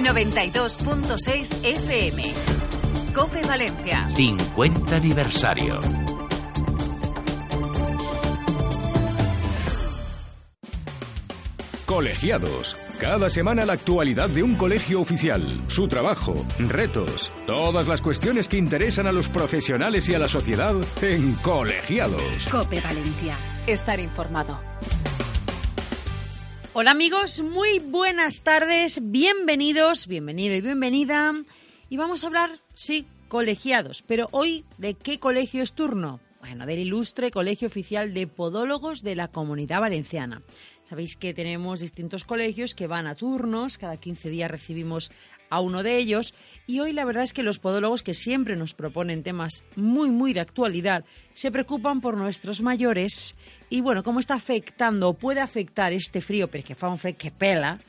92.6 FM. Cope Valencia. 50 aniversario. Colegiados. Cada semana la actualidad de un colegio oficial, su trabajo, retos, todas las cuestiones que interesan a los profesionales y a la sociedad en Colegiados. Cope Valencia. Estar informado. Hola amigos, muy buenas tardes, bienvenidos, bienvenido y bienvenida. Y vamos a hablar, sí, colegiados, pero hoy, ¿de qué colegio es turno? Bueno, del ilustre Colegio Oficial de Podólogos de la Comunidad Valenciana. Sabéis que tenemos distintos colegios que van a turnos, cada 15 días recibimos a uno de ellos y hoy la verdad es que los podólogos que siempre nos proponen temas muy muy de actualidad se preocupan por nuestros mayores y bueno, cómo está afectando o puede afectar este frío, pero que fa un frío que pela,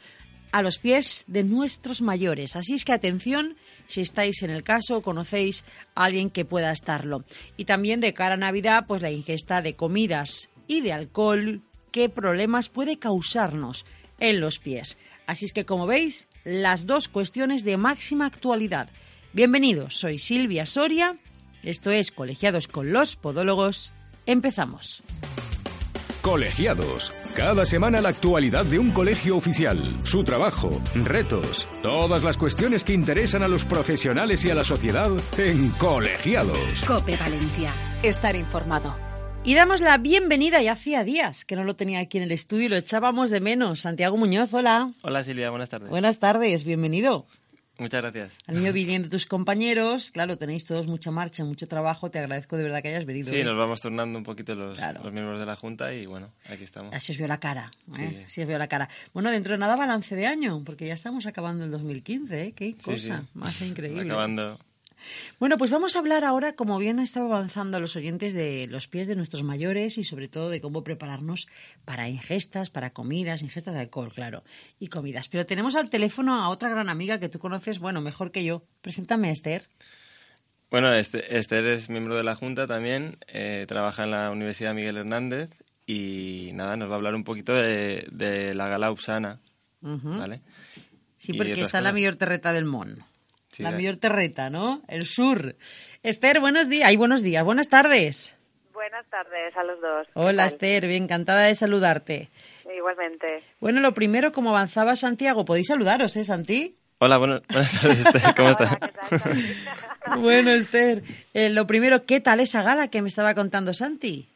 a los pies de nuestros mayores. Así es que atención si estáis en el caso o conocéis a alguien que pueda estarlo. Y también de cara a Navidad, pues la ingesta de comidas y de alcohol, qué problemas puede causarnos en los pies. Así es que, como veis, las dos cuestiones de máxima actualidad. Bienvenidos, soy Silvia Soria, esto es Colegiados con los Podólogos. Empezamos. Colegiados. Cada semana la actualidad de un colegio oficial, su trabajo, retos, todas las cuestiones que interesan a los profesionales y a la sociedad en Colegiados. Cope Valencia. Estar informado. Y damos la bienvenida, y hacía días que no lo tenía aquí en el estudio y lo echábamos de menos. Santiago Muñoz, hola. Hola Silvia, buenas tardes. Buenas tardes, bienvenido. Muchas gracias. Han ido viniendo tus compañeros, claro, tenéis todos mucha marcha, mucho trabajo, te agradezco de verdad que hayas venido. Sí, ¿eh? nos vamos turnando un poquito los, Claro. los miembros de la Junta y bueno, aquí estamos. Así os veo la cara, ¿eh? Sí. Así os veo la cara. Bueno, dentro de nada balance de año, porque ya estamos acabando el 2015, ¿eh? Qué Sí, cosa sí. más increíble. Acabando. Bueno, pues vamos a hablar ahora, como bien estaba avanzando los oyentes, de los pies de nuestros mayores y sobre todo de cómo prepararnos para ingestas, para comidas, ingestas de alcohol, claro, y comidas. Pero tenemos al teléfono a otra gran amiga que tú conoces, bueno, mejor que yo. Preséntame a Esther. Bueno, este, Esther es miembro de la Junta también, eh, trabaja en la Universidad Miguel Hernández y nada, nos va a hablar un poquito de, de la gala Upsana. ¿vale? Sí, porque está la mayor terreta del Mon. Sí, la la- mayor terreta, ¿no? El sur. Esther, buenos días. Ay, buenos días. Buenas tardes. Buenas tardes a los dos. ¿Qué Hola? Esther. Bien, encantada de saludarte. Igualmente. Bueno, lo primero, como avanzaba Santiago, podéis saludaros, ¿eh, Santi? Hola, bueno- buenas tardes Esther, ¿cómo estás? Bueno, Esther, eh, lo primero, ¿qué tal esa gala que me estaba contando Santi?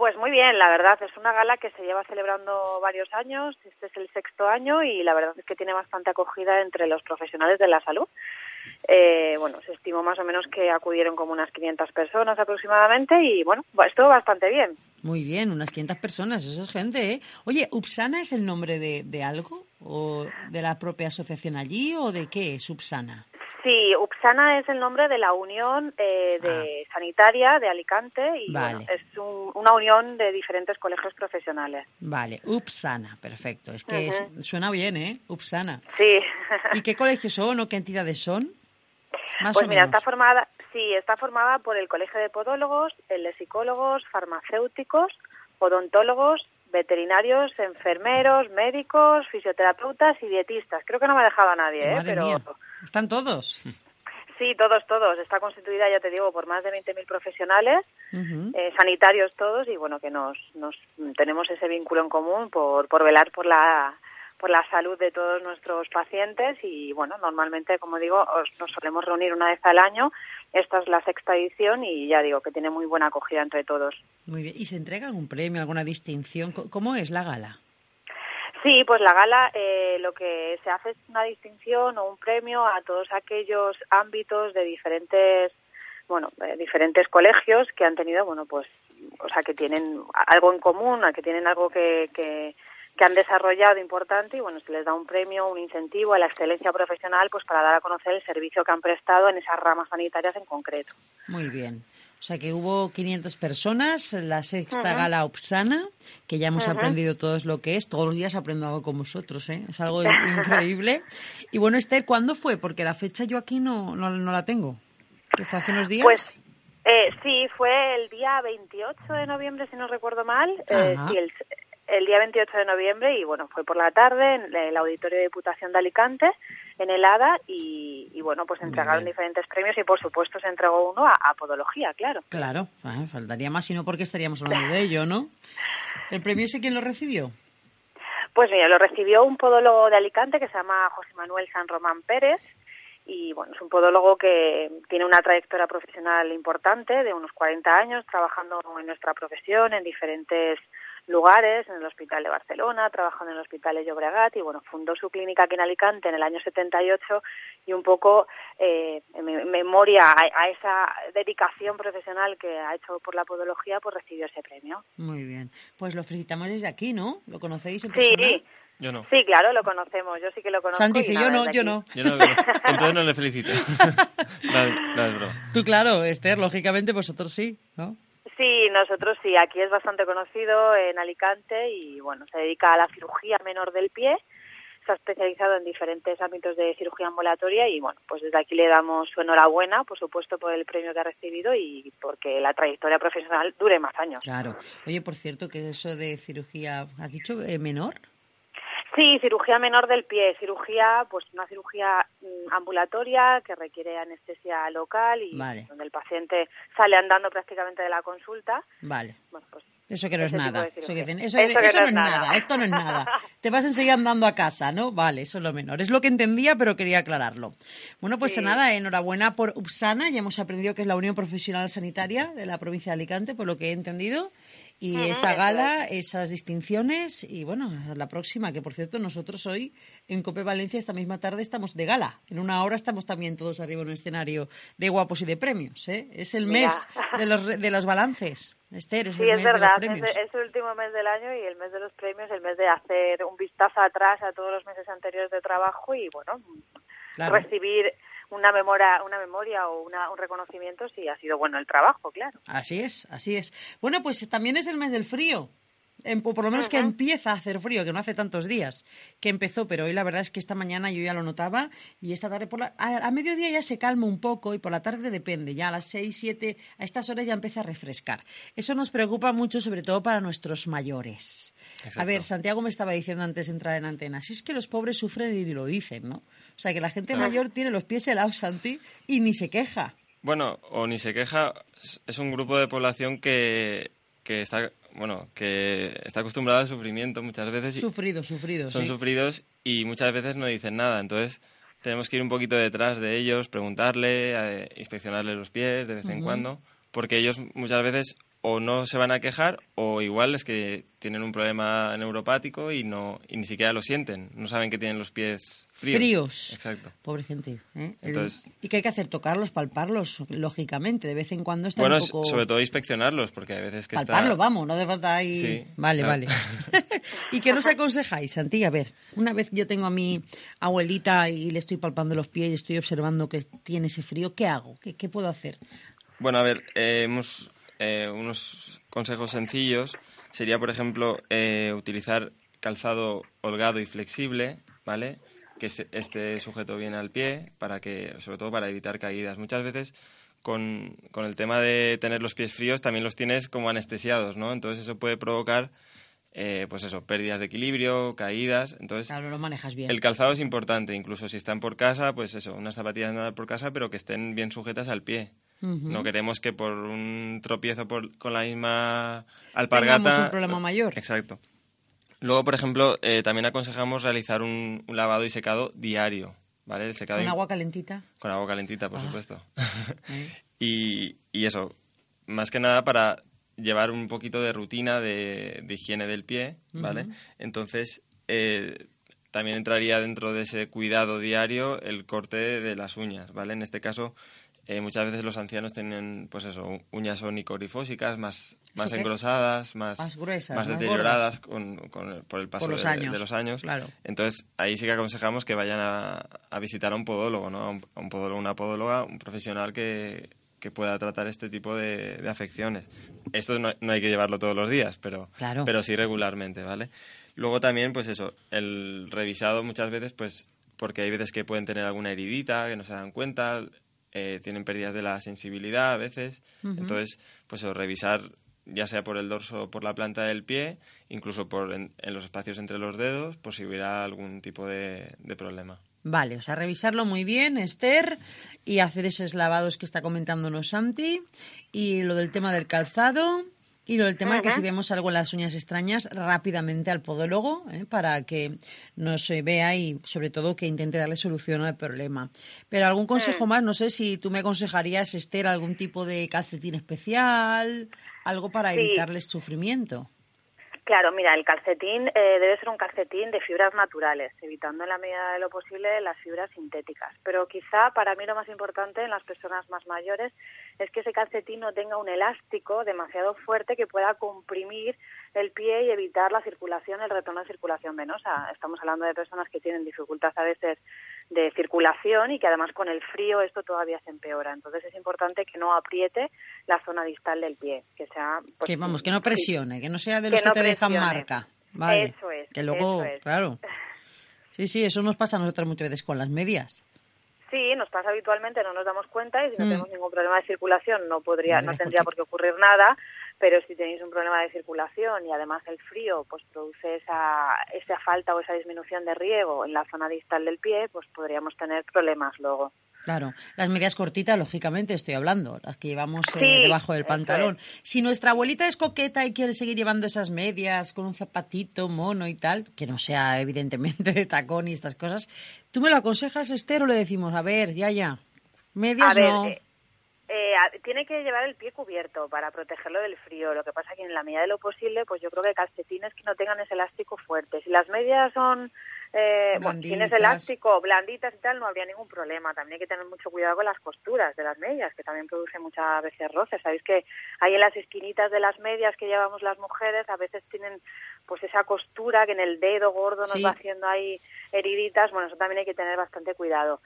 Pues muy bien, la verdad, es una gala que se lleva celebrando varios años, este es el sexto año y la verdad es que tiene bastante acogida entre los profesionales de la salud. Eh, bueno, se estimó más o menos que acudieron como unas 500 personas aproximadamente y bueno, estuvo bastante bien. Muy bien, unas 500 personas, eso es gente, ¿eh? Oye, ¿Upsana es el nombre de, de algo? ¿O de la propia asociación allí? ¿O de qué es Upsana? Sí, UPSANA es el nombre de la Unión eh, de Sanitaria de Alicante y Vale. bueno, es un- una unión de diferentes colegios profesionales. Vale, Upsana, perfecto. Es que es- suena bien, ¿eh? Upsana. Sí. ¿Y qué colegios son o qué entidades son? Más pues o mira, menos. está formada, sí, está formada por el Colegio de Podólogos, el de Psicólogos, Farmacéuticos, Odontólogos, Veterinarios, Enfermeros, Médicos, Fisioterapeutas y Dietistas. Creo que no me ha dejado a nadie, ¿eh? Madre Pero mía, están todos. sí, todos, todos. Está constituida, ya te digo, por más de 20.000 profesionales, eh, sanitarios todos, y bueno, que nos, nos tenemos ese vínculo en común por, por velar por la por la salud de todos nuestros pacientes y bueno, normalmente, como digo, os- nos solemos reunir una vez al año. Esta es la sexta edición y ya digo que tiene muy buena acogida entre todos. Muy bien. ¿Y se entrega algún premio, alguna distinción? ¿Cómo es la gala? Sí, pues la gala eh, lo que se hace es una distinción o un premio a todos aquellos ámbitos de diferentes, bueno, eh, diferentes colegios que han tenido, bueno, pues, o sea, que tienen algo en común, a que tienen algo que, que, que han desarrollado importante y bueno, se les da un premio, un incentivo a la excelencia profesional pues para dar a conocer el servicio que han prestado en esas ramas sanitarias en concreto. Muy bien. O sea que hubo 500 personas, la sexta gala Opsana, que ya hemos aprendido todos lo que es. Todos los días aprendo algo con vosotros, ¿eh? Es algo increíble. Y bueno, Esther, ¿cuándo fue? Porque la fecha yo aquí no, no, no la tengo. ¿Que fue hace unos días? Pues eh, sí, fue el día 28 de noviembre, si no recuerdo mal. Eh, sí, el, el día 28 de noviembre y bueno, fue por la tarde en el Auditorio de Diputación de Alicante, en el ADA, y, bueno, pues entregaron diferentes premios y por supuesto se entregó uno a, Podología, claro. Claro, ah, faltaría más, sino porque estaríamos hablando de ello, ¿no? ¿El premio ese quién lo recibió? Pues mira, lo recibió un podólogo de Alicante que se llama José Manuel San Román Pérez, y bueno, es un podólogo que tiene una trayectoria profesional importante de unos 40 años trabajando en nuestra profesión en diferentes lugares, en el Hospital de Barcelona, trabajando en el Hospital de Llobregat y bueno, fundó su clínica aquí en Alicante en el año 78 y un poco eh, en memoria a, esa dedicación profesional que ha hecho por la podología, pues recibió ese premio. Muy bien, pues lo felicitamos desde aquí, ¿no? ¿Lo conocéis en persona? Sí. Yo no. Sí, claro, lo conocemos. Yo sí que lo conozco. Santi dice, yo no, yo no. Yo no. Entonces no le felicito. Tú, claro, Esther, lógicamente vosotros sí, ¿no? Sí, nosotros sí. Aquí es bastante conocido en Alicante y bueno, se dedica a la cirugía menor del pie. Se ha especializado en diferentes ámbitos de cirugía ambulatoria y bueno, pues desde aquí le damos su enhorabuena, por supuesto, por el premio que ha recibido y porque la trayectoria profesional dure más años. Claro. Oye, por cierto, que eso de cirugía, ¿has dicho eh, menor? Sí, cirugía menor del pie, cirugía, pues una cirugía mm, ambulatoria que requiere anestesia local y donde el paciente sale andando prácticamente de la consulta. Vale. pues eso que no es nada. Eso, que, no, es nada. Esto no es nada. Te vas a seguir andando a casa, ¿no? Vale, eso es lo menor. Es lo que entendía, pero quería aclararlo. Bueno, pues nada, enhorabuena por UPSANA. Ya hemos aprendido que es la Unión Profesional Sanitaria de la provincia de Alicante, por lo que he entendido y esa gala, esas distinciones y bueno, la próxima, que por cierto nosotros hoy en Cope Valencia esta misma tarde estamos de gala. En una hora estamos también todos arriba en un escenario de guapos y de premios. ¿eh? Es el mes de los, de los balances. Esther, es sí, el es mes verdad, de los premios. Es, el último mes del año y el mes de los premios, el mes de hacer un vistazo atrás a todos los meses anteriores de trabajo y bueno, recibir una memoria, una memoria o un reconocimiento si ha sido bueno el trabajo, claro. Así es, así es. Bueno, pues también es el mes del frío. Por lo menos que empieza a hacer frío, que no hace tantos días que empezó, pero hoy la verdad es que esta mañana yo ya lo notaba y esta tarde por la, a, mediodía ya se calma un poco y por la tarde depende, ya a las seis, siete, a estas horas ya empieza a refrescar. Eso nos preocupa mucho, sobre todo para nuestros mayores. A ver, Santiago me estaba diciendo antes de entrar en antena, si es que los pobres sufren y lo dicen, ¿no? O sea, que la gente mayor tiene los pies helados, Santi, y ni se queja. Bueno, o ni se queja, es un grupo de población que, que está bueno, que está acostumbrado al sufrimiento muchas veces. Sufridos, sufridos. Son sufridos y muchas veces no dicen nada. Entonces, tenemos que ir un poquito detrás de ellos, preguntarle, inspeccionarle los pies de vez en cuando, porque ellos muchas veces o no se van a quejar o igual es que tienen un problema neuropático y no y ni siquiera lo sienten, no saben que tienen los pies fríos. Fríos. Exacto. Pobre gente. ¿eh? ¿Y qué hay que hacer? Tocarlos, palparlos, lógicamente, de vez en cuando está bueno, un poco... sobre todo inspeccionarlos, porque hay veces que Palparlo, vamos, no de falta ahí... Sí, vale, vale. ¿Y qué nos aconsejáis, Santi? A ver, una vez yo tengo a mi abuelita y le estoy palpando los pies y estoy observando que tiene ese frío, ¿qué hago? ¿Qué, qué puedo hacer? Bueno, a ver, eh, hemos eh, unos consejos sencillos sería, por ejemplo, eh, utilizar calzado holgado y flexible, ¿vale? Que esté sujeto bien al pie, para que, sobre todo para evitar caídas. Muchas veces con, con, el tema de tener los pies fríos también los tienes como anestesiados, ¿no? Entonces eso puede provocar, eh, pues eso, pérdidas de equilibrio, caídas. Entonces, claro, lo manejas bien. El calzado es importante, incluso si están por casa, pues eso, unas zapatillas nada por casa, pero que estén bien sujetas al pie. No queremos que por un tropiezo con la misma alpargata... Tengamos un problema mayor. Exacto. Luego, por ejemplo, eh, también aconsejamos realizar un, lavado y secado diario, ¿vale? El secado ¿Con agua calentita? Con agua calentita, por ah. supuesto. y, eso, más que nada para llevar un poquito de rutina de, higiene del pie, ¿vale? Entonces, eh, también entraría dentro de ese cuidado diario el corte de las uñas, ¿vale? En este caso, eh, muchas veces los ancianos tienen, pues eso, uñas onicorifósicas más, más engrosadas, más, Más gruesas, más más deterioradas con, con el- por el paso Por los de, años, de los años. claro. Entonces, ahí sí que aconsejamos que vayan a, a visitar a un podólogo, ¿no? A un, a un podólogo, una podóloga, un profesional que, que pueda tratar este tipo de, de afecciones. Esto no, no hay que llevarlo todos los días, pero, Claro. pero sí regularmente, ¿vale? Luego también, pues eso, el revisado muchas veces, pues porque hay veces que pueden tener alguna heridita, que no se dan cuenta, eh, tienen pérdidas de la sensibilidad a veces. Entonces, pues eso, revisar ya sea por el dorso o por la planta del pie, incluso por en, en los espacios entre los dedos, por si hubiera algún tipo de, de problema. Vale, o sea, revisarlo muy bien, Esther, y hacer esos lavados que está comentándonos Santi, y lo del tema del calzado, y lo del tema que si vemos algo en las uñas extrañas, rápidamente al podólogo, ¿eh? para que nos vea y sobre todo que intente darle solución al problema. Pero algún consejo más, no sé si tú me aconsejarías, Esther, algún tipo de calcetín especial, algo para Sí. evitarles sufrimiento. Claro, mira, el calcetín eh, debe ser un calcetín de fibras naturales, evitando en la medida de lo posible las fibras sintéticas. Pero quizá para mí lo más importante en las personas más mayores es que ese calcetín no tenga un elástico demasiado fuerte que pueda comprimir el pie y evitar la circulación, el retorno de circulación venosa. Estamos hablando de personas que tienen dificultad a veces de circulación y que además con el frío esto todavía se empeora. Entonces es importante que no apriete la zona distal del pie, que sea... pues, que vamos, que no presione, que no sea de Que los que, no te dejan marca. Vale. Eso es, Que luego, eso es. claro. Sí, sí, eso nos pasa a nosotras muchas veces con las medias. Nos pasa habitualmente, no nos damos cuenta y si no Mm. tenemos ningún problema de circulación no podría, no tendría por qué ocurrir nada, pero si tenéis un problema de circulación y además el frío pues produce esa, esa falta o esa disminución de riego en la zona distal del pie, pues podríamos tener problemas luego. Claro, las medias cortitas, lógicamente estoy hablando, las que llevamos eh, debajo del pantalón. es. Si nuestra abuelita es coqueta y quiere seguir llevando esas medias con un zapatito mono y tal, que no sea evidentemente de tacón y estas cosas, ¿tú me lo aconsejas, Esther, o le decimos, a ver, ya, ya, medias A ver, no? eh, eh, tiene que llevar el pie cubierto para protegerlo del frío. Lo que pasa que en la medida de lo posible, pues yo creo que calcetines que no tengan ese elástico fuerte. Si las medias son, eh, bueno, tienes Blanditas. elástico, blanditas y tal, no habría ningún problema. También hay que tener mucho cuidado con las costuras de las medias, que también produce muchas veces roces. Sabéis que ahí en las esquinitas de las medias que llevamos las mujeres, a veces tienen pues esa costura que en el dedo gordo nos Sí. va haciendo ahí heriditas. Bueno, eso también hay que tener bastante cuidado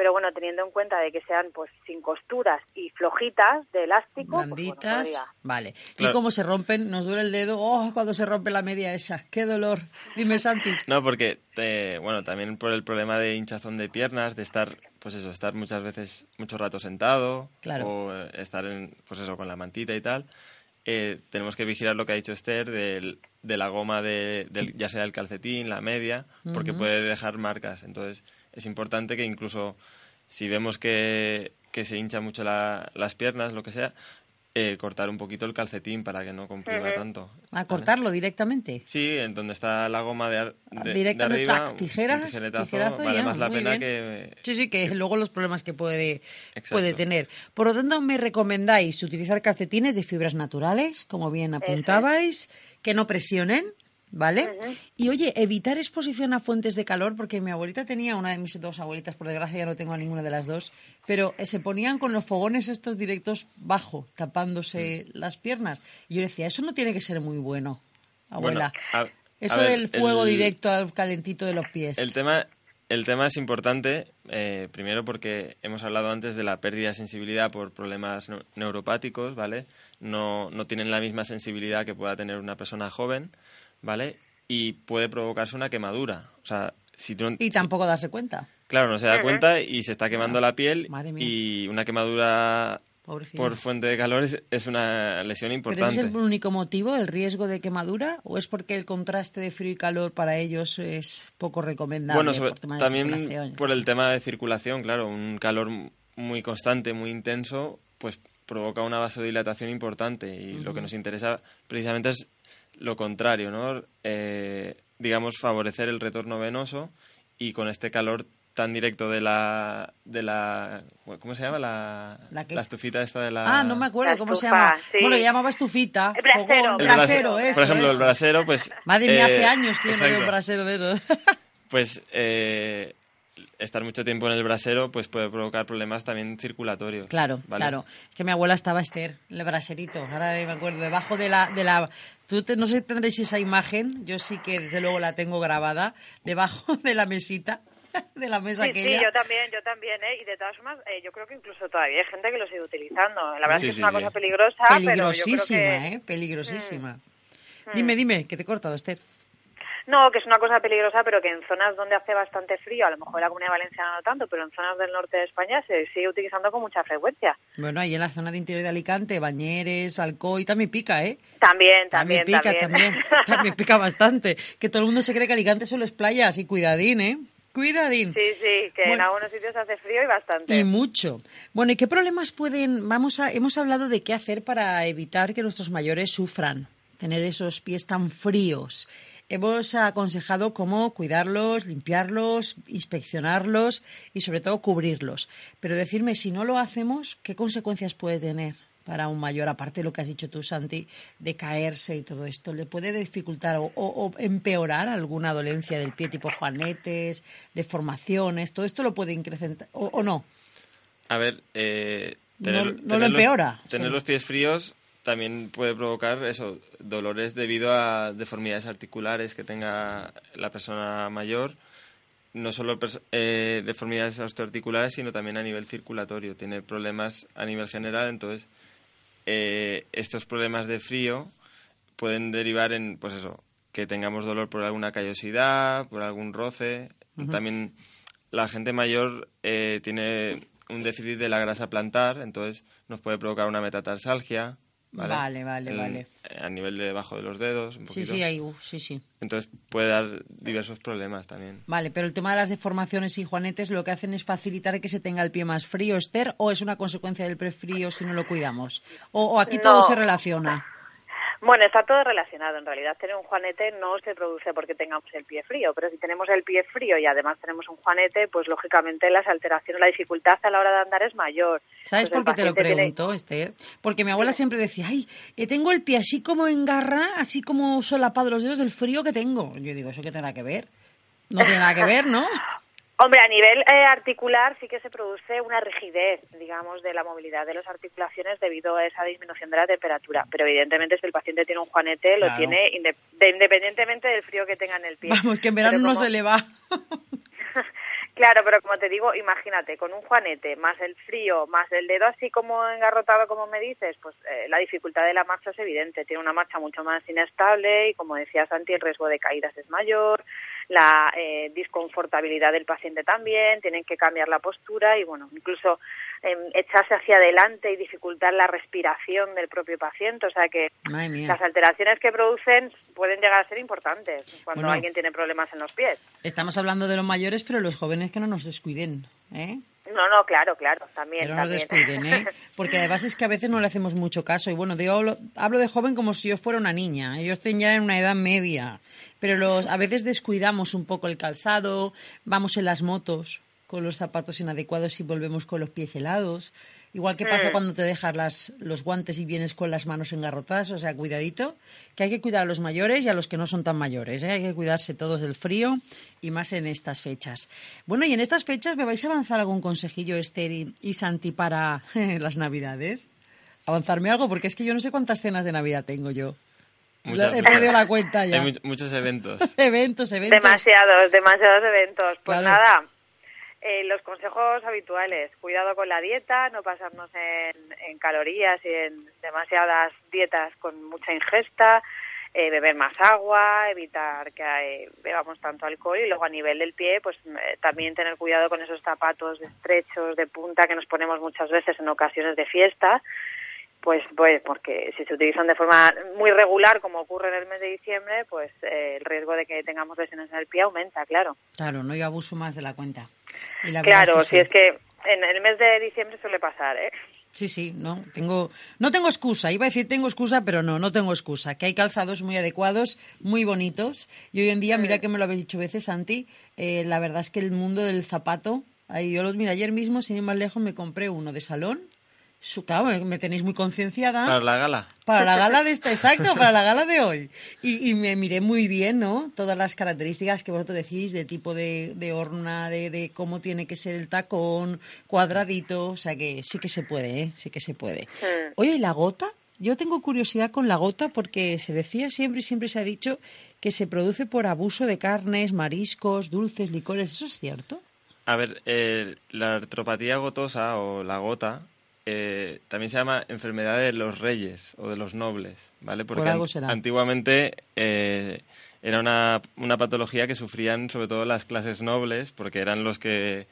pero bueno, teniendo en cuenta de que sean pues sin costuras y flojitas de elástico, pues, bueno, Blanditas, vale. Y Claro. cómo se rompen, nos duele el dedo, oh, cuando se rompe la media esa, qué dolor. Dime, Santi. No, porque, eh, bueno, también por el problema de hinchazón de piernas, de estar, pues eso, estar muchas veces mucho rato sentado, Claro. o eh, estar, en, pues eso, con la mantita y tal, eh, tenemos que vigilar lo que ha dicho Esther del- de la goma, de, del, ya sea el calcetín, la media, porque puede dejar marcas. Entonces, es importante que incluso si vemos que, que se hincha mucho la- las piernas, lo que sea, eh, cortar un poquito el calcetín para que no comprima tanto. A ¿vale? cortarlo directamente. Sí, en donde está la goma de, de, Directo de arriba, tijeras, tijeretazo, vale ya, más la pena bien. que... Sí, sí, que luego los problemas que puede, Exacto. puede tener. Por lo tanto, me recomendáis utilizar calcetines de fibras naturales, como bien apuntabais, que no presionen, ¿vale? Y oye, evitar exposición a fuentes de calor, porque mi abuelita tenía, una de mis dos abuelitas, por desgracia ya no tengo a ninguna de las dos, pero eh, se ponían con los fogones estos directos bajo, tapándose Mm. las piernas. Y yo decía, eso no tiene que ser muy bueno, abuela. Bueno, a- eso a ver, del fuego el- directo al calentito de los pies. El tema, el tema es importante, eh, primero porque hemos hablado antes de la pérdida de sensibilidad por problemas neu- neuropáticos, ¿vale? No, no tienen la misma sensibilidad que pueda tener una persona joven, ¿vale? Y puede provocarse una quemadura. O sea, si tú no- Y si- tampoco darse cuenta. Claro, no se da cuenta y se está quemando la piel Madre mía. y una quemadura Pobrecilla. por fuente de calor es, es una lesión ¿Pero importante. es el único motivo, el riesgo de quemadura? ¿O es porque el contraste de frío y calor para ellos es poco recomendable? Bueno, sobre- por tema de también por el tema de circulación, claro, un calor muy constante, muy intenso, pues provoca una vasodilatación importante y lo que nos interesa precisamente es lo contrario, ¿no? Eh, digamos, favorecer el retorno venoso y con este calor tan directo de la de la ¿cómo se llama? la, ¿La estufita esta de la Ah, no me acuerdo cómo se llama. sí. Bueno, le llamaba estufita. El brasero. fogón, El brasero, brase- eso, Por ejemplo, el brasero, pues Madre mía, hace eh, años que yo no veo un brasero de eso. Pues eh, estar mucho tiempo en el brasero pues puede provocar problemas también circulatorios. Claro, ¿vale? claro. Es que mi abuela estaba Esther, el braserito. Ahora me acuerdo, debajo de la... De la Tú te- no sé si tendréis esa imagen, yo sí que desde luego la tengo grabada, debajo de la mesita, de la mesa Sí, sí, aquella. yo también, yo también, ¿eh? Y de todas formas, eh, yo creo que incluso todavía hay gente que lo sigue utilizando. La verdad Sí, es que sí, es una sí. cosa peligrosa, pero yo creo Peligrosísima, que... Mm. ¿eh? Peligrosísima. Dime, dime, que te he cortado, Esther. No, que es una cosa peligrosa, pero que en zonas donde hace bastante frío, a lo mejor en la Comunidad Valenciana no tanto, pero en zonas del norte de España se sigue utilizando con mucha frecuencia. Bueno, ahí en la zona de interior de Alicante, Bañeres, Alcoy, también pica, ¿eh? También, también, pica, también. También pica bastante. Que todo el mundo se cree que Alicante solo es playas y cuidadín, ¿eh? Cuidadín. Sí, sí, que en algunos sitios hace frío y bastante. Y mucho. Bueno, ¿y qué problemas pueden...? Vamos a... Hemos hablado de qué hacer para evitar que nuestros mayores sufran, tener esos pies tan fríos. Hemos aconsejado cómo cuidarlos, limpiarlos, inspeccionarlos y sobre todo cubrirlos. Pero decirme, si no lo hacemos, ¿qué consecuencias puede tener para un mayor, aparte de lo que has dicho tú, Santi, de caerse y todo esto? ¿Le puede dificultar o, o- o empeorar alguna dolencia del pie, tipo juanetes, deformaciones? ¿Todo esto lo puede incrementar o, o no? A ver, eh, No- tener, no lo tener empeora, Tener sí. los pies fríos también puede provocar eso, dolores debido a deformidades articulares que tenga la persona mayor. No solo eh, deformidades osteoarticulares, sino también a nivel circulatorio. Tiene problemas a nivel general, entonces eh, estos problemas de frío pueden derivar en, pues eso, que tengamos dolor por alguna callosidad, por algún roce. También la gente mayor eh, tiene un déficit de la grasa plantar, entonces nos puede provocar una metatarsalgia. ¿Vale? Vale, vale, En- vale. A nivel de debajo de los dedos, un Sí, poquito. sí, ahí, uh, sí, sí. Entonces puede dar diversos problemas también. Vale, pero el tema de las deformaciones y juanetes lo que hacen es facilitar que se tenga el pie más frío, Esther, o es una consecuencia del prefrío si no lo cuidamos? ¿O, o aquí todo se relaciona? Bueno, está todo relacionado. En realidad, tener un juanete no se produce porque tengamos el pie frío, pero si tenemos el pie frío y además tenemos un juanete, pues lógicamente las alteraciones, la dificultad a la hora de andar es mayor. ¿Sabes Pues por qué te lo tiene- pregunto, Esther? Porque mi abuela siempre decía, ay, tengo el pie así como en garra, así como solapado los dedos del frío que tengo. Yo digo, ¿eso qué tendrá que ver? No tiene nada que ver, ¿no? Hombre, a nivel eh, articular sí que se produce una rigidez, digamos, de la movilidad de las articulaciones debido a esa disminución de la temperatura. Pero evidentemente si el paciente tiene un juanete, lo tiene inde- de- independientemente del frío que tenga en el pie. Vamos, que en verano no se le va. Claro, pero como te digo, imagínate, con un juanete, más el frío, más el dedo así como engarrotado, como me dices, pues eh, la dificultad de la marcha es evidente. Tiene una marcha mucho más inestable y, como decía Santi, el riesgo de caídas es mayor, la eh, disconfortabilidad del paciente también, tienen que cambiar la postura y, bueno, incluso eh, echarse hacia adelante y dificultar la respiración del propio paciente. O sea que las alteraciones que producen pueden llegar a ser importantes cuando Bueno. alguien tiene problemas en los pies. Estamos hablando de los mayores, pero los jóvenes que no nos descuiden, ¿eh? No, no, claro, claro, también. Que no nos descuiden, ¿eh? Porque además es que a veces no le hacemos mucho caso. Y bueno, yo hablo, hablo de joven como si yo fuera una niña. Yo estoy ya en una edad media. Pero los, a veces descuidamos un poco el calzado, vamos en las motos con los zapatos inadecuados y volvemos con los pies helados. Igual que pasa Mm. cuando te dejas las, los guantes y vienes con las manos engarrotadas. O sea, cuidadito, que hay que cuidar a los mayores y a los que no son tan mayores. ¿eh? Hay que cuidarse todos del frío y más en estas fechas. Bueno, y en estas fechas, ¿me vais a avanzar algún consejillo, Esther y, y Santi, para las Navidades? Avanzarme algo, porque es que yo no sé cuántas cenas de Navidad tengo yo. Muchas, He muchas. perdido la cuenta ya. Hay mu- muchos eventos. Eventos, eventos. Demasiados, demasiados eventos. Pues Claro. nada, eh, los consejos habituales. Cuidado con la dieta, no pasarnos en, en calorías y en demasiadas dietas con mucha ingesta. eh, beber más agua, evitar que eh, bebamos tanto alcohol y luego a nivel del pie, pues eh, también tener cuidado con esos zapatos estrechos de punta que nos ponemos muchas veces en ocasiones de fiesta, pues, pues porque si se utilizan de forma muy regular, como ocurre en el mes de diciembre, pues eh, el riesgo de que tengamos lesiones en el pie aumenta, claro. Claro, no yo abuso más de la cuenta. Y la verdad Claro, que si sí. es que en el mes de diciembre suele pasar, ¿eh? Sí, sí, no tengo, no tengo excusa. Iba a decir tengo excusa, pero no, no tengo excusa. Que hay calzados muy adecuados, muy bonitos. Y hoy en día, mira que me lo habéis dicho veces, Santi, eh, la verdad es que el mundo del zapato, ahí yo los mira ayer mismo, sin ir más lejos, me compré uno de salón Su, claro, me, me tenéis muy concienciada. Para la gala. Para la gala de esta, exacto, para la gala de hoy. Y, y me miré muy bien, ¿no? Todas las características que vosotros decís de tipo de, de horna, de, de cómo tiene que ser el tacón, cuadradito, o sea que sí que se puede, ¿eh? Sí que se puede. Oye, ¿y la gota? Yo tengo curiosidad con la gota porque se decía siempre y siempre se ha dicho que se produce por abuso de carnes, mariscos, dulces, licores. ¿Eso es cierto? A ver, eh, la artropatía gotosa o la gota eh, también se llama enfermedad de los reyes o de los nobles, ¿vale? Porque algo an- será. antiguamente eh, era una, una patología que sufrían sobre todo las clases nobles porque eran los que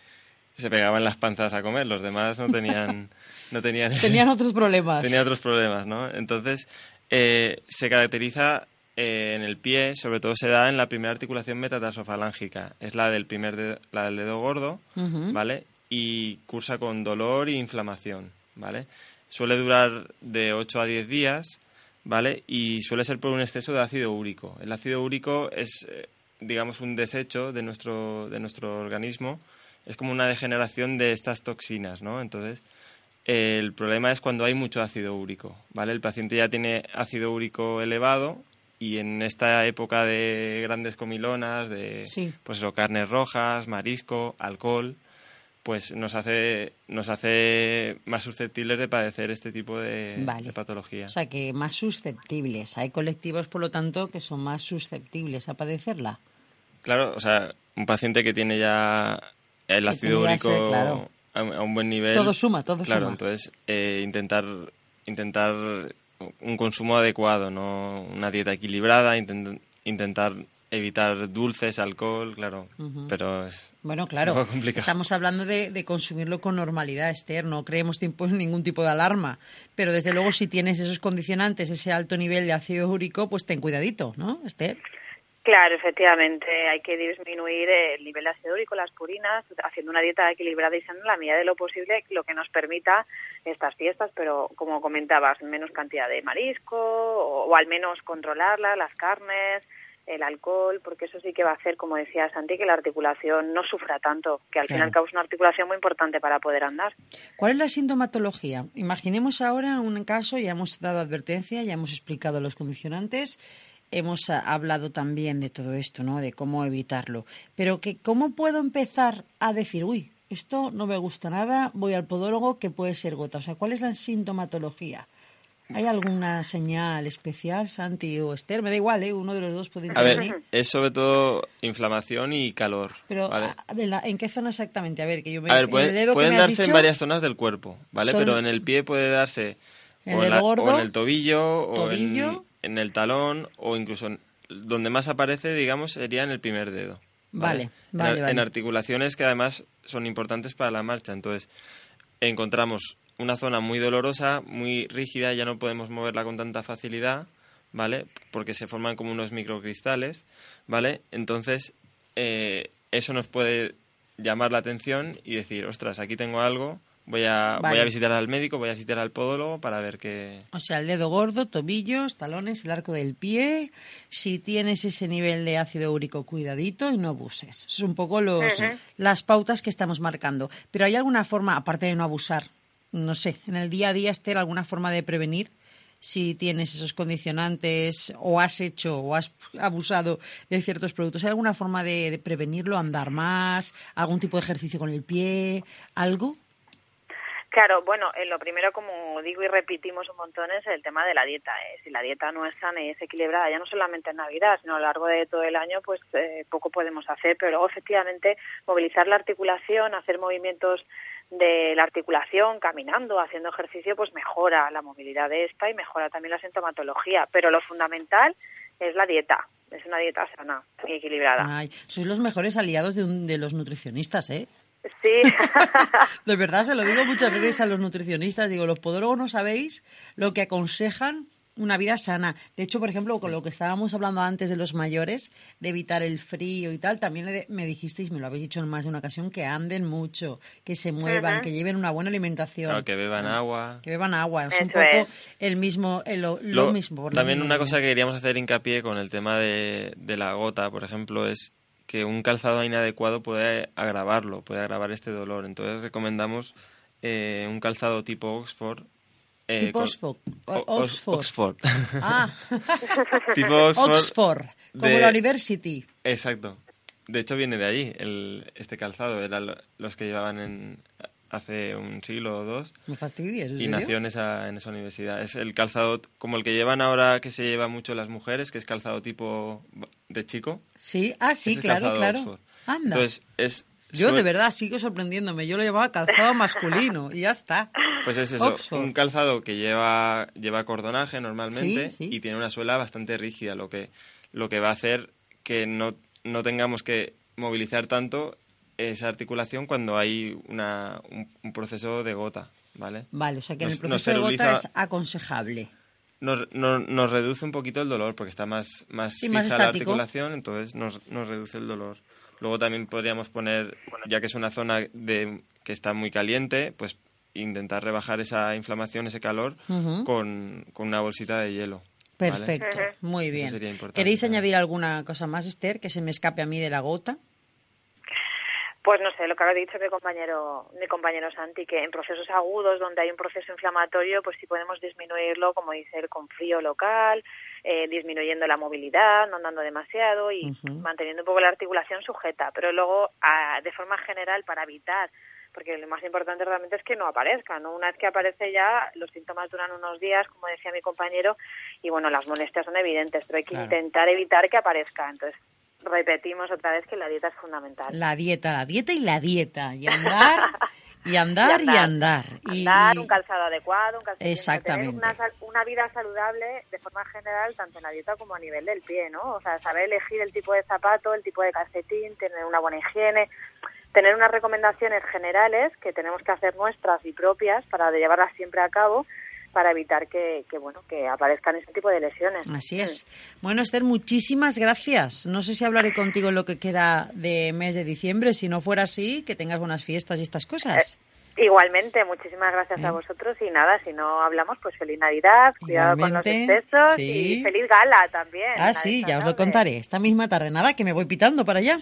se pegaban las panzas a comer, los demás no tenían... no tenían, Tenían otros problemas. tenía otros problemas, ¿no? Entonces, eh, se caracteriza eh, en el pie, sobre todo se da en la primera articulación metatarsofalángica, es la del primer dedo, la del dedo gordo. ¿vale? Y cursa con dolor e inflamación, ¿vale? Suele durar de 8 a 10 días, ¿vale? Y suele ser por un exceso de ácido úrico. El ácido úrico es, eh, digamos, un desecho de nuestro, de nuestro organismo, es como una degeneración de estas toxinas, ¿no? Entonces, el problema es cuando hay mucho ácido úrico, ¿vale? El paciente ya tiene ácido úrico elevado y en esta época de grandes comilonas, de Sí. pues eso, carnes rojas, marisco, alcohol, pues nos hace nos hace más susceptibles de padecer este tipo de, Vale. de patología. O sea que más susceptibles. Hay colectivos, por lo tanto, que son más susceptibles a padecerla. Claro, o sea, un paciente que tiene ya el Que ácido úrico ese, claro. a, un- a un buen nivel. Todo suma, todo claro, suma. entonces eh, intentar intentar un consumo adecuado, no una dieta equilibrada, intent- intentar evitar dulces, alcohol, claro, Ujú. pero es, Bueno, claro, un poco complicado. estamos hablando de, de consumirlo con normalidad, Esther, no creemos tiempo en ningún tipo de alarma, pero desde luego si tienes esos condicionantes, ese alto nivel de ácido úrico, pues ten cuidadito, ¿no, Esther? Claro, efectivamente, hay que disminuir el nivel de ácido úrico, las purinas, haciendo una dieta equilibrada y sana en la medida de lo posible, lo que nos permita estas fiestas, pero como comentabas, menos cantidad de marisco o, o al menos controlarla, las carnes, el alcohol, porque eso sí que va a hacer, como decía Santi, que la articulación no sufra tanto, que al fin y Claro. al cabo es una articulación muy importante para poder andar. ¿Cuál es la sintomatología? Imaginemos ahora un caso, ya hemos dado advertencia, ya hemos explicado los condicionantes, hemos ah, hablado también de todo esto, ¿no? De cómo evitarlo. Pero que, ¿cómo puedo empezar a decir, uy, esto no me gusta nada, voy al podólogo que puede ser gota? O sea, ¿cuál es la sintomatología? ¿Hay alguna señal especial, Santi o Esther? Me da igual, ¿eh? Uno de los dos puede A ver, intervenir. es sobre todo inflamación y calor. Pero, ¿vale? a- ver, ¿en qué zona exactamente? A ver, que yo me... A ver, el puede- dedo que pueden me has darse en dicho- varias zonas del cuerpo, ¿vale? Son- Pero en el pie puede darse ¿En o, el en dedo la- gordo? o en el tobillo, o en, ¿Tobillo? en el talón, o incluso en- donde más aparece, digamos, sería en el primer dedo. Vale, En vale, vale. En articulaciones que además son importantes para la marcha. Entonces, encontramos una zona muy dolorosa, muy rígida, ya no podemos moverla con tanta facilidad, ¿vale? Porque se forman como unos microcristales, ¿vale? Entonces, eh, eso nos puede llamar la atención y decir, ostras, aquí tengo algo, voy a, Vale. voy a visitar al médico, voy a visitar al podólogo para ver qué... O sea, el dedo gordo, tobillos, talones, el arco del pie. Si tienes ese nivel de ácido úrico, cuidadito y no abuses. Es un poco los, las pautas que estamos marcando. Pero ¿hay alguna forma, aparte de no abusar, no sé, en el día a día, Esther, alguna forma de prevenir si tienes esos condicionantes o has hecho o has abusado de ciertos productos? ¿Hay alguna forma de, de prevenirlo, andar más, algún tipo de ejercicio con el pie, algo? Claro, bueno, eh, lo primero, como digo y repetimos un montón, es el tema de la dieta. eh. Si la dieta no es sana y es equilibrada, ya no solamente en Navidad, sino a lo largo de todo el año, pues eh, poco podemos hacer. Pero luego, efectivamente, movilizar la articulación, hacer movimientos de la articulación, caminando, haciendo ejercicio, pues mejora la movilidad de esta y mejora también la sintomatología. Pero lo fundamental es la dieta. Es una dieta sana y equilibrada. Sois los mejores aliados de, un- de los nutricionistas, ¿eh? Sí. De verdad, se lo digo muchas veces a los nutricionistas. Digo, los podólogos no sabéis lo que aconsejan una vida sana. De hecho, por ejemplo, con lo que estábamos hablando antes de los mayores, de evitar el frío y tal, también le- me dijisteis, me lo habéis dicho en más de una ocasión, que anden mucho, que se muevan, que lleven una buena alimentación. Claro, que beban agua. Que beban agua. Es un poco es. el mismo, el- lo, lo Lo- mismo. por también una cosa que queríamos hacer hincapié con el tema de, de la gota, por ejemplo, es que un calzado inadecuado puede agravarlo, puede agravar este dolor. Entonces recomendamos eh, un calzado tipo Oxford. eh, Tipo Oxford. O- Oxford. Oxford. Ah, tipo Oxford. Oxford, como la University. Exacto. De hecho, viene de allí el, este calzado. Eran lo- los que llevaban en, hace un siglo o dos. Me fastidias, ¿en Y nació en esa, en esa universidad. Es el calzado como el que llevan ahora, que se lleva mucho las mujeres, que es calzado tipo de chico. Sí, ah, sí, es claro, claro. Anda. Entonces, es... Yo de verdad sigo sorprendiéndome. Yo lo llamaba calzado masculino y ya está. Pues es eso, Oxford. un calzado que lleva, lleva cordonaje normalmente Sí, sí. y tiene una suela bastante rígida, lo que, lo que va a hacer que no, no tengamos que movilizar tanto esa articulación cuando hay una, un, un proceso de gota, ¿vale? Vale, o sea que en el proceso de gota es aconsejable. Nos, nos, nos reduce un poquito el dolor porque está más, más Sí, fija más la articulación, entonces nos, nos reduce el dolor. Luego también podríamos poner, ya que es una zona de, que está muy caliente, pues intentar rebajar esa inflamación, ese calor, con, con una bolsita de hielo. ¿vale? Perfecto, muy Eso bien. sería importante ¿Queréis añadir alguna cosa más, Esther, que se me escape a mí de la gota? Pues no sé, lo que ha dicho mi compañero, mi compañero Santi, que en procesos agudos donde hay un proceso inflamatorio, pues sí podemos disminuirlo, como dice él, con frío local, eh, disminuyendo la movilidad, no andando demasiado y manteniendo un poco la articulación sujeta. Pero luego, ah, de forma general, para evitar, porque lo más importante realmente es que no aparezca, ¿no? Una vez que aparece ya, los síntomas duran unos días, como decía mi compañero, y bueno, las molestias son evidentes, pero hay que Claro. intentar evitar que aparezca. Entonces, repetimos otra vez que la dieta es fundamental. La dieta, la dieta y la dieta. Y andar, y andar, y andar. Y, Andar, y- un calzado adecuado, un calcetín. Exactamente. Tener una, una vida saludable de forma general, tanto en la dieta como a nivel del pie, ¿no? O sea, saber elegir el tipo de zapato, el tipo de calcetín, tener una buena higiene, tener unas recomendaciones generales que tenemos que hacer nuestras y propias para llevarlas siempre a cabo para evitar que, que bueno que aparezcan ese tipo de lesiones. Así es. Bueno, Esther, muchísimas gracias. No sé si hablaré contigo en lo que queda de mes de diciembre. Si no fuera así, que tengas buenas fiestas y estas cosas. Igualmente, muchísimas gracias a vosotros y nada, si no hablamos, pues feliz Navidad, cuidado con los excesos sí. y feliz gala también. ah, sí, ya os lo contaré. Esta misma tarde. Nada, que me voy pitando para allá.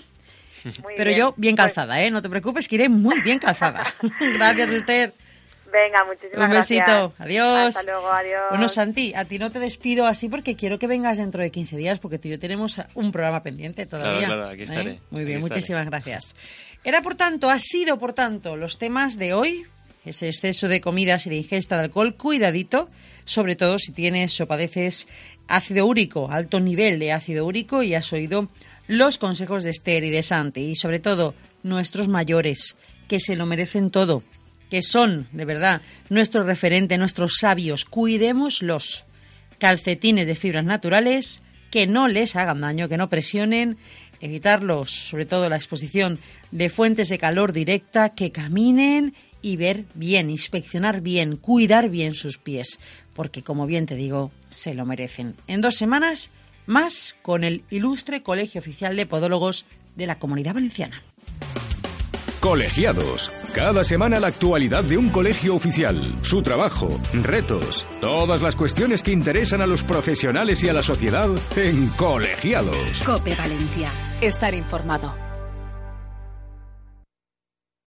Muy Pero yo bien Pues, calzada, ¿eh? No te preocupes, que iré muy bien calzada. gracias, Esther. Venga, muchísimas Un gracias. besito. Adiós. Hasta luego, adiós. Bueno, Santi, a ti no te despido así porque quiero que vengas dentro de 15 días porque tú y yo tenemos un programa pendiente todavía. claro, aquí estaré, ¿Eh? Muy aquí bien, estaré. muchísimas gracias. Era, por tanto, ha sido, por tanto, los temas de hoy, ese exceso de comidas y de ingesta de alcohol, cuidadito, sobre todo si tienes o padeces ácido úrico, alto nivel de ácido úrico y has oído los consejos de Esther y de Santi y sobre todo nuestros mayores, que se lo merecen todo que son, de verdad, nuestro referente, nuestros sabios, cuidémoslos. Calcetines de fibras naturales, que no les hagan daño, que no presionen, evitarlos, sobre todo la exposición de fuentes de calor directa, que caminen y ver bien, inspeccionar bien, cuidar bien sus pies, porque como bien te digo, se lo merecen. En dos semanas, más con el ilustre Colegio Oficial de Podólogos de la Comunidad Valenciana. Colegiados. Cada semana la actualidad de un colegio oficial, su trabajo, retos, todas las cuestiones que interesan a los profesionales y a la sociedad en Colegiados. Cope Valencia. Estar informado.